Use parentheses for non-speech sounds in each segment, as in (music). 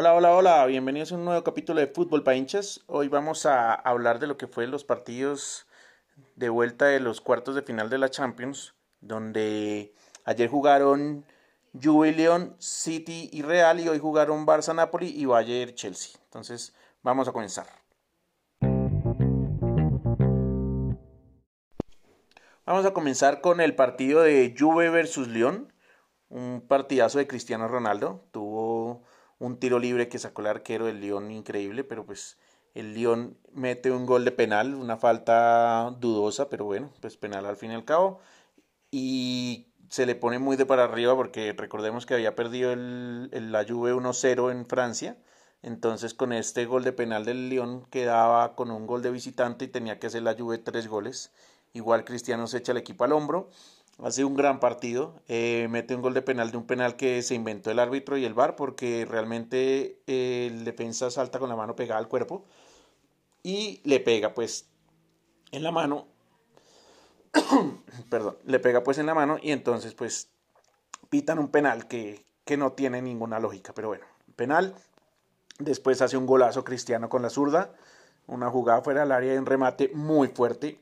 Hola, hola, hola, bienvenidos a un nuevo capítulo de Fútbol para hinchas. Hoy vamos a hablar de lo que fue los partidos de vuelta de los cuartos de final de la Champions, donde ayer jugaron Juve León, City y Real y hoy jugaron Barça Napoli y Bayern Chelsea. Entonces, vamos a comenzar. Vamos a comenzar con el partido de Juve versus León, un partidazo de Cristiano Ronaldo. Tuvo un tiro libre que sacó el arquero del León increíble, pero pues el León mete un gol de penal, una falta dudosa, pero bueno, pues penal al fin y al cabo. Y se le pone muy de para arriba porque recordemos que había perdido el, la Juve 1-0 en Francia. Entonces con este gol de penal del León quedaba con un gol de visitante y tenía que hacer la Juve tres goles. Igual Cristiano se echa el equipo al hombro hace un gran partido, eh, mete un gol de penal de un penal que se inventó el árbitro y el VAR porque realmente eh, el defensa salta con la mano pegada al cuerpo y le pega pues en la mano, (coughs) perdón, le pega pues en la mano y entonces pues pitan un penal que, que no tiene ninguna lógica, pero bueno, penal, después hace un golazo cristiano con la zurda, una jugada fuera del área y un remate muy fuerte,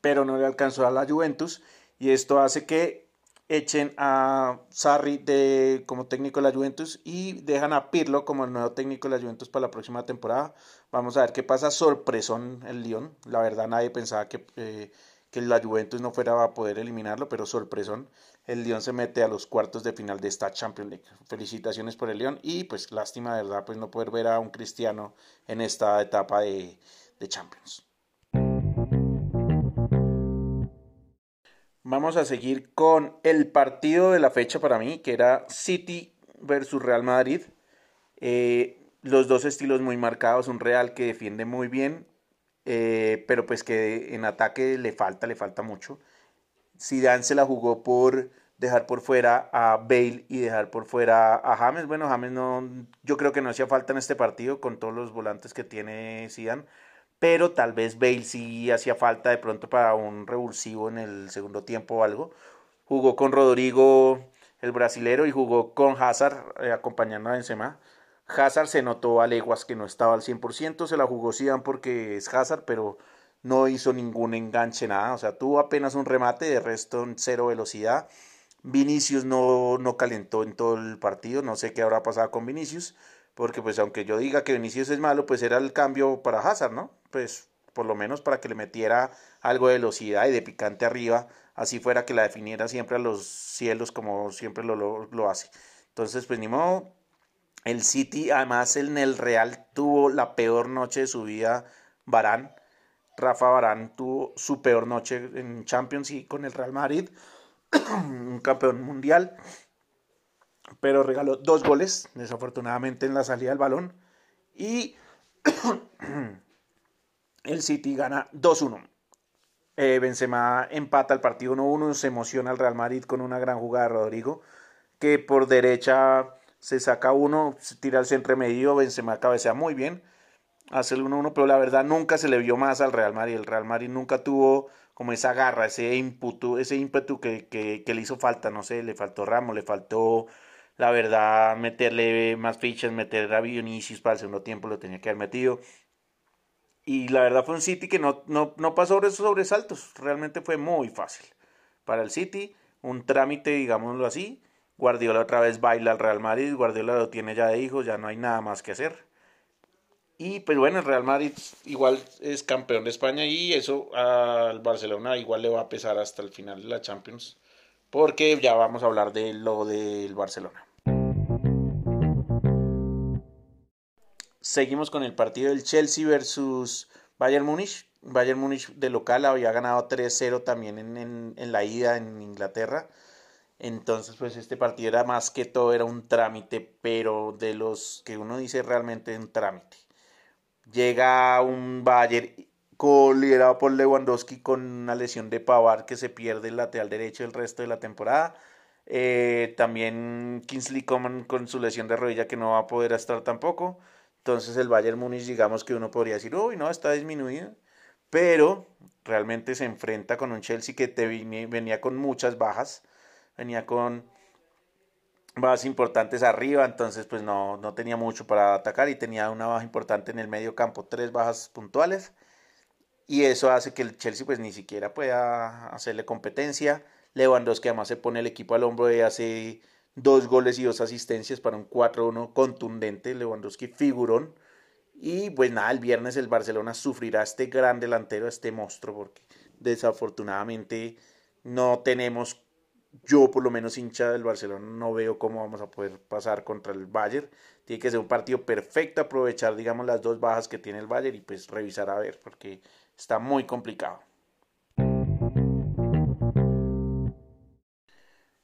pero no le alcanzó a la Juventus y esto hace que echen a Sarri de, como técnico de la Juventus y dejan a Pirlo como el nuevo técnico de la Juventus para la próxima temporada. Vamos a ver qué pasa. Sorpresón el Lyon. La verdad nadie pensaba que, eh, que la Juventus no fuera a poder eliminarlo, pero sorpresón. El Lyon se mete a los cuartos de final de esta Champions League. Felicitaciones por el Lyon y pues lástima de verdad pues no poder ver a un cristiano en esta etapa de, de Champions. Vamos a seguir con el partido de la fecha para mí, que era City versus Real Madrid. Eh, los dos estilos muy marcados, un Real que defiende muy bien, eh, pero pues que en ataque le falta, le falta mucho. Zidane se la jugó por dejar por fuera a Bale y dejar por fuera a James. Bueno, James no, yo creo que no hacía falta en este partido con todos los volantes que tiene Zidane pero tal vez Bale sí hacía falta de pronto para un revulsivo en el segundo tiempo o algo. Jugó con Rodrigo, el brasilero, y jugó con Hazard eh, acompañando a Benzema. Hazard se notó a leguas que no estaba al 100%, se la jugó Zidane porque es Hazard, pero no hizo ningún enganche, nada. O sea, tuvo apenas un remate, de resto en cero velocidad. Vinicius no, no calentó en todo el partido, no sé qué habrá pasado con Vinicius porque pues aunque yo diga que Vinicius es malo, pues era el cambio para Hazard, ¿no? Pues por lo menos para que le metiera algo de velocidad y de picante arriba, así fuera que la definiera siempre a los cielos como siempre lo, lo, hace. Entonces, pues ni modo, el City, además en el Real tuvo la peor noche de su vida, Barán. Rafa Barán tuvo su peor noche en Champions y con el Real Madrid, (clears throat) un campeón mundial pero regaló dos goles, desafortunadamente en la salida del balón. Y (clears throat) el City gana 2-1. Eh, Benzema empata el partido 1-1, se emociona el Real Madrid con una gran jugada de Rodrigo, que por derecha se saca uno, se tira al centro medio, Benzema cabecea muy bien, hace el 1-1, pero la verdad nunca se le vio más al Real Madrid. El Real Madrid nunca tuvo como esa garra, ese ímpetu, ese ímpetu que, que, le hizo falta, no sé, le faltó Ramos, le faltó la verdad, meterle más fichas, meter a Vinicius para el segundo tiempo lo tenía que haber metido. Y la verdad fue un City que no, no, no pasó sobre esos sobresaltos. Realmente fue muy fácil. Para el City, un trámite, digámoslo así. Guardiola otra vez baila al Real Madrid. Guardiola lo tiene ya de hijos, ya no hay nada más que hacer. Y pues bueno, el Real Madrid igual es campeón de España y eso al Barcelona igual le va a pesar hasta el final de la Champions porque ya vamos a hablar de lo del Barcelona. Seguimos con el partido del Chelsea versus Bayern Múnich. Bayern Múnich de local había ganado 3-0 también en, en, la ida en Inglaterra. Entonces, pues este partido era más que todo, era un trámite, pero de los que uno dice realmente un trámite. Llega un Bayern liderado por Lewandowski con una lesión de Pavar que se pierde el lateral derecho el resto de la temporada. Eh, también Kingsley Coman con su lesión de rodilla que no va a poder estar tampoco. Entonces el Bayern Múnich digamos que uno podría decir, uy, no, está disminuido. Pero realmente se enfrenta con un Chelsea que te venía con muchas bajas. Venía con bajas importantes arriba, entonces pues no, no tenía mucho para atacar y tenía una baja importante en el medio campo, tres bajas puntuales. Y eso hace que el Chelsea pues ni siquiera pueda hacerle competencia. Lewandowski además se pone el equipo al hombro y hace dos goles y dos asistencias para un 4-1 contundente. Lewandowski figurón. Y pues nada, el viernes el Barcelona sufrirá este gran delantero, este monstruo, porque desafortunadamente no tenemos, yo por lo menos hincha del Barcelona, no veo cómo vamos a poder pasar contra el Bayern. Tiene que ser un partido perfecto, aprovechar, digamos, las dos bajas que tiene el Bayern y pues revisar a ver, porque está muy complicado.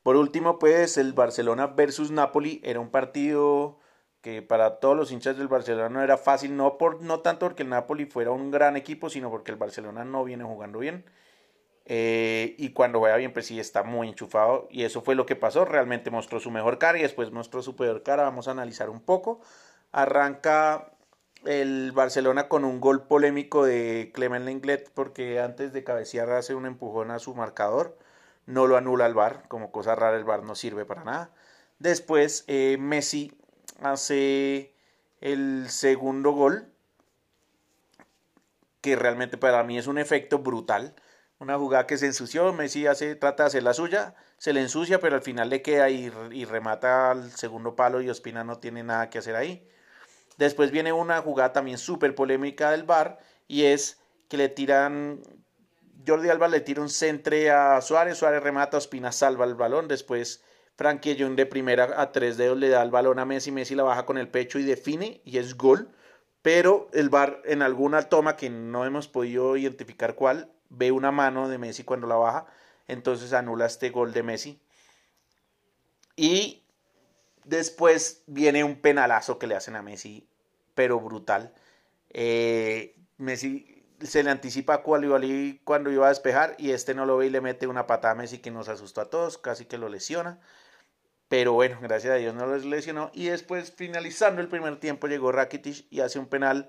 Por último, pues el Barcelona versus Napoli era un partido que para todos los hinchas del Barcelona no era fácil, no, por, no tanto porque el Napoli fuera un gran equipo, sino porque el Barcelona no viene jugando bien. Eh, y cuando juega bien, pues sí está muy enchufado. Y eso fue lo que pasó. Realmente mostró su mejor cara y después mostró su peor cara. Vamos a analizar un poco. Arranca el Barcelona con un gol polémico de Clement Lenglet porque antes de cabecear hace un empujón a su marcador. No lo anula el VAR, como cosa rara el VAR no sirve para nada. Después eh, Messi hace el segundo gol, que realmente para mí es un efecto brutal. Una jugada que se ensució, Messi hace, trata de hacer la suya, se le ensucia, pero al final le queda y, y remata al segundo palo y Ospina no tiene nada que hacer ahí. Después viene una jugada también súper polémica del VAR y es que le tiran, Jordi Alba le tira un centre a Suárez, Suárez remata, Ospina salva el balón, después Frankie Jung de primera a tres dedos le da el balón a Messi, Messi la baja con el pecho y define y es gol, pero el VAR en alguna toma que no hemos podido identificar cuál, ve una mano de Messi cuando la baja, entonces anula este gol de Messi. Y Después viene un penalazo que le hacen a Messi, pero brutal. Eh, Messi se le anticipa Koulibaly cuando iba a despejar y este no lo ve y le mete una patada a Messi que nos asustó a todos, casi que lo lesiona. Pero bueno, gracias a Dios no lo lesionó. Y después, finalizando el primer tiempo, llegó Rakitic y hace un penal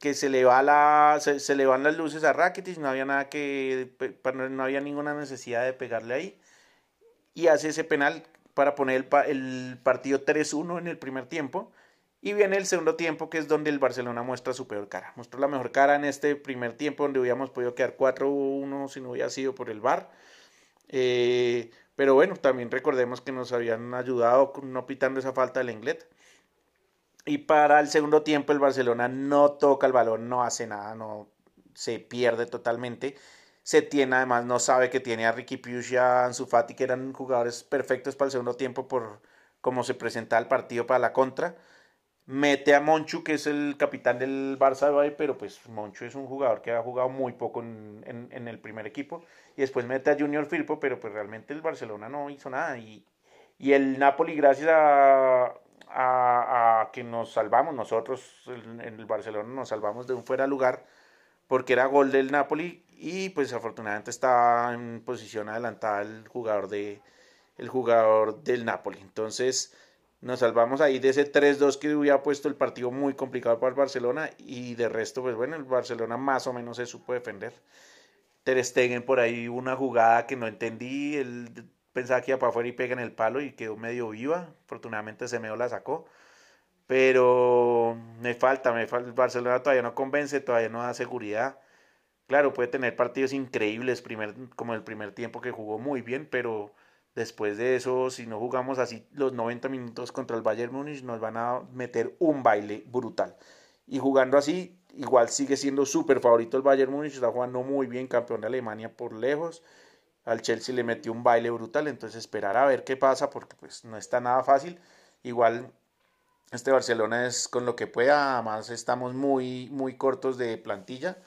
que se le, va la, se, le van las luces a Rakitic, no había nada que, no había ninguna necesidad de pegarle ahí. Y hace ese penal para poner el, partido 3-1 en el primer tiempo. Y viene el segundo tiempo, que es donde el Barcelona muestra su peor cara. Mostró la mejor cara en este primer tiempo, donde hubiéramos podido quedar 4-1 si no hubiera sido por el VAR. Eh, pero bueno, también recordemos que nos habían ayudado no pitando esa falta del Englet. Y para el segundo tiempo el Barcelona no toca el balón, no hace nada, no se pierde totalmente. Se tiene, además, no sabe que tiene a Ricky Puig y a Ansu Fati, que eran jugadores perfectos para el segundo tiempo por cómo se presenta el partido para la contra. Mete a Monchu, que es el capitán del Barça de pero pues Monchu es un jugador que ha jugado muy poco en, el primer equipo. Y después mete a Junior Firpo, pero pues realmente el Barcelona no hizo nada. Y, y el Napoli, gracias a, a, que nos salvamos, nosotros en el Barcelona nos salvamos de un fuera lugar, porque era gol del Napoli y pues afortunadamente está en posición adelantada el jugador de el jugador del Napoli. Entonces nos salvamos ahí de ese 3-2 que hubiera puesto el partido muy complicado para el Barcelona y de resto pues bueno, el Barcelona más o menos se supo defender. Ter Stegen por ahí una jugada que no entendí, él pensaba que iba para afuera y pega en el palo y quedó medio viva, afortunadamente Semeo la sacó. Pero me falta, me falta, el Barcelona todavía no convence, todavía no da seguridad Claro, puede tener partidos increíbles, primer, como el primer tiempo que jugó muy bien, pero después de eso, si no jugamos así los 90 minutos contra el Bayern Múnich, nos van a meter un baile brutal. Y jugando así, igual sigue siendo súper favorito el Bayern Múnich, está jugando muy bien, campeón de Alemania por lejos. Al Chelsea le metió un baile brutal, entonces esperar a ver qué pasa, porque pues no está nada fácil. Igual este Barcelona es con lo que pueda, además estamos muy, muy cortos de plantilla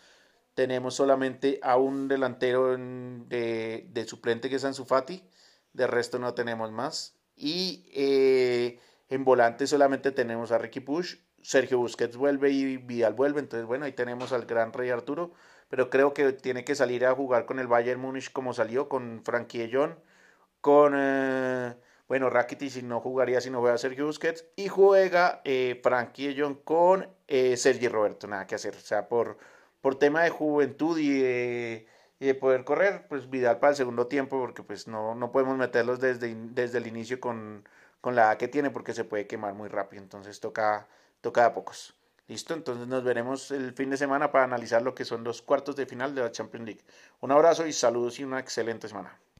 tenemos solamente a un delantero de, suplente que es Ansu Fati, de resto no tenemos más. Y eh, en volante solamente tenemos a Ricky Push, Sergio Busquets vuelve y Vidal vuelve, entonces bueno, ahí tenemos al gran Rey Arturo, pero creo que tiene que salir a jugar con el Bayern Múnich como salió, con Frankie John, con, eh, bueno, Rakitic no jugaría si no juega Sergio Busquets, y juega eh, Frankie John con eh, Sergi Roberto, nada que hacer, o sea, por por tema de juventud y de, y de poder correr, pues Vidal para el segundo tiempo, porque pues no, no podemos meterlos desde, desde el inicio con, con la edad que tiene, porque se puede quemar muy rápido, entonces toca, toca a pocos. Listo, entonces nos veremos el fin de semana para analizar lo que son los cuartos de final de la Champions League. Un abrazo y saludos y una excelente semana.